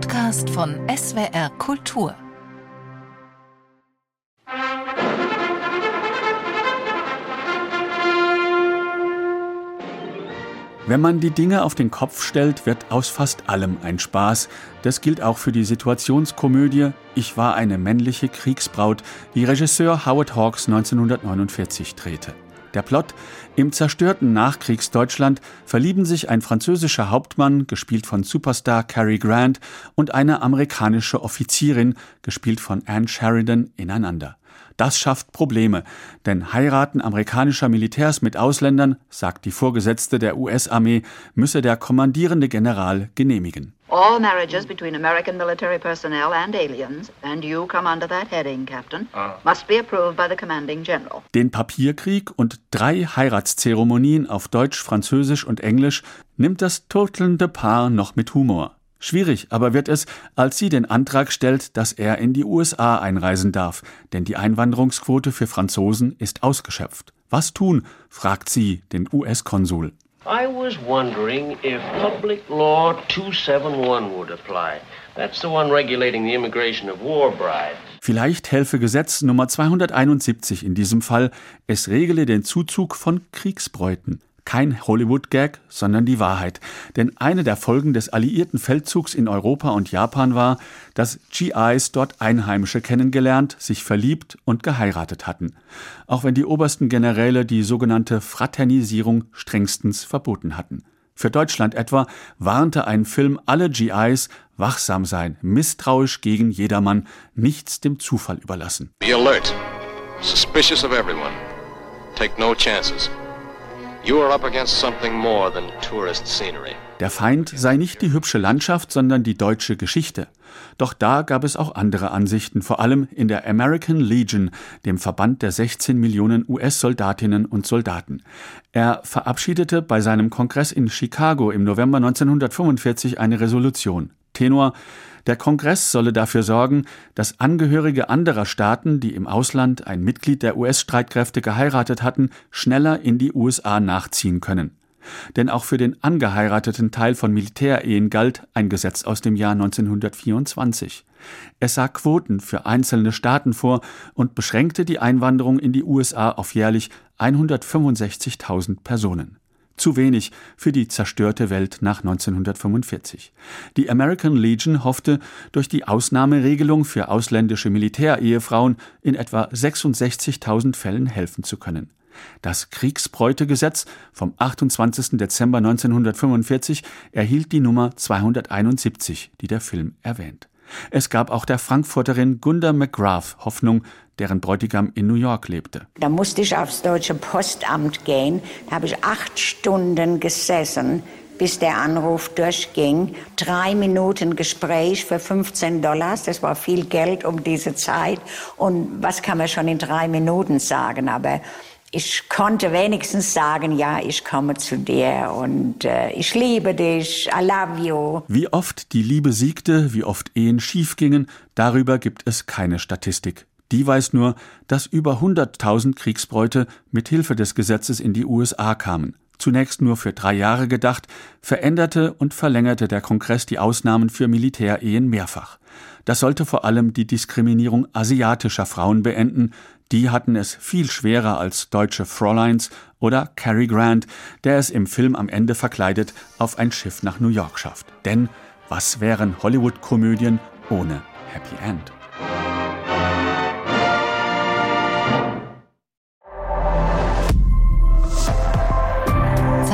Podcast von SWR Kultur. Wenn man die Dinge auf den Kopf stellt, wird aus fast allem ein Spaß. Das gilt auch für die Situationskomödie Ich war eine männliche Kriegsbraut, die Regisseur Howard Hawks 1949 drehte. Der Plot: Im zerstörten Nachkriegsdeutschland verlieben sich ein französischer Hauptmann, gespielt von Superstar Cary Grant, und eine amerikanische Offizierin, gespielt von Anne Sheridan, ineinander. Das schafft Probleme, denn Heiraten amerikanischer Militärs mit Ausländern, sagt die Vorgesetzte der US-Armee, müsse der kommandierende General genehmigen. All marriages between American military personnel and aliens, and you come under that heading, Captain, ah. must be approved by the commanding general. Den Papierkrieg und drei Heiratszeremonien auf Deutsch, Französisch und Englisch nimmt das turtelnde Paar noch mit Humor. Schwierig aber wird es, als sie den Antrag stellt, dass er in die USA einreisen darf, denn die Einwanderungsquote für Franzosen ist ausgeschöpft. Was tun? fragt sie den US-Konsul. I was wondering if Public Law 271 would apply. That's the one regulating the immigration of war brides. Vielleicht helfe Gesetz Nummer 271 in diesem Fall. Es regle den Zuzug von Kriegsbräuten. Kein Hollywood-Gag, sondern die Wahrheit. Denn eine der Folgen des alliierten Feldzugs in Europa und Japan war, dass GIs dort Einheimische kennengelernt, sich verliebt und geheiratet hatten. Auch wenn die obersten Generäle die sogenannte Fraternisierung strengstens verboten hatten. Für Deutschland etwa warnte ein Film alle GIs, wachsam sein, misstrauisch gegen jedermann, nichts dem Zufall überlassen. Be alert. Suspicious of everyone. Take no chances. Der Feind sei nicht die hübsche Landschaft, sondern die deutsche Geschichte. Doch da gab es auch andere Ansichten, vor allem in der American Legion, dem Verband der 16 Millionen US-Soldatinnen und Soldaten. Er verabschiedete bei seinem Kongress in Chicago im November 1945 eine Resolution. Tenor der Kongress solle dafür sorgen, dass Angehörige anderer Staaten, die im Ausland ein Mitglied der US-Streitkräfte geheiratet hatten, schneller in die USA nachziehen können. Denn auch für den angeheirateten Teil von Militärehen galt ein Gesetz aus dem Jahr 1924. Es sah Quoten für einzelne Staaten vor und beschränkte die Einwanderung in die USA auf jährlich 165.000 Personen zu wenig für die zerstörte Welt nach 1945. Die American Legion hoffte, durch die Ausnahmeregelung für ausländische Militärehefrauen in etwa 66.000 Fällen helfen zu können. Das Kriegsbräutegesetz vom 28. Dezember 1945 erhielt die Nummer 271, die der Film erwähnt. Es gab auch der Frankfurterin Gunda McGrath Hoffnung, deren Bräutigam in New York lebte. Da musste ich aufs deutsche Postamt gehen. Da habe ich acht Stunden gesessen, bis der Anruf durchging. Drei Minuten Gespräch für 15 Dollars, das war viel Geld um diese Zeit. Und was kann man schon in drei Minuten sagen? Aber ich konnte wenigstens sagen, ja, ich komme zu dir und äh, ich liebe dich, I love you. Wie oft die Liebe siegte, wie oft Ehen schiefgingen, darüber gibt es keine Statistik. Die weiß nur, dass über 100.000 Kriegsbräute mit Hilfe des Gesetzes in die USA kamen. Zunächst nur für drei Jahre gedacht, veränderte und verlängerte der Kongress die Ausnahmen für Militärehen mehrfach. Das sollte vor allem die Diskriminierung asiatischer Frauen beenden, die hatten es viel schwerer als deutsche Fräuleins oder Cary Grant, der es im Film am Ende verkleidet auf ein Schiff nach New York schafft. Denn was wären Hollywood-Komödien ohne Happy End?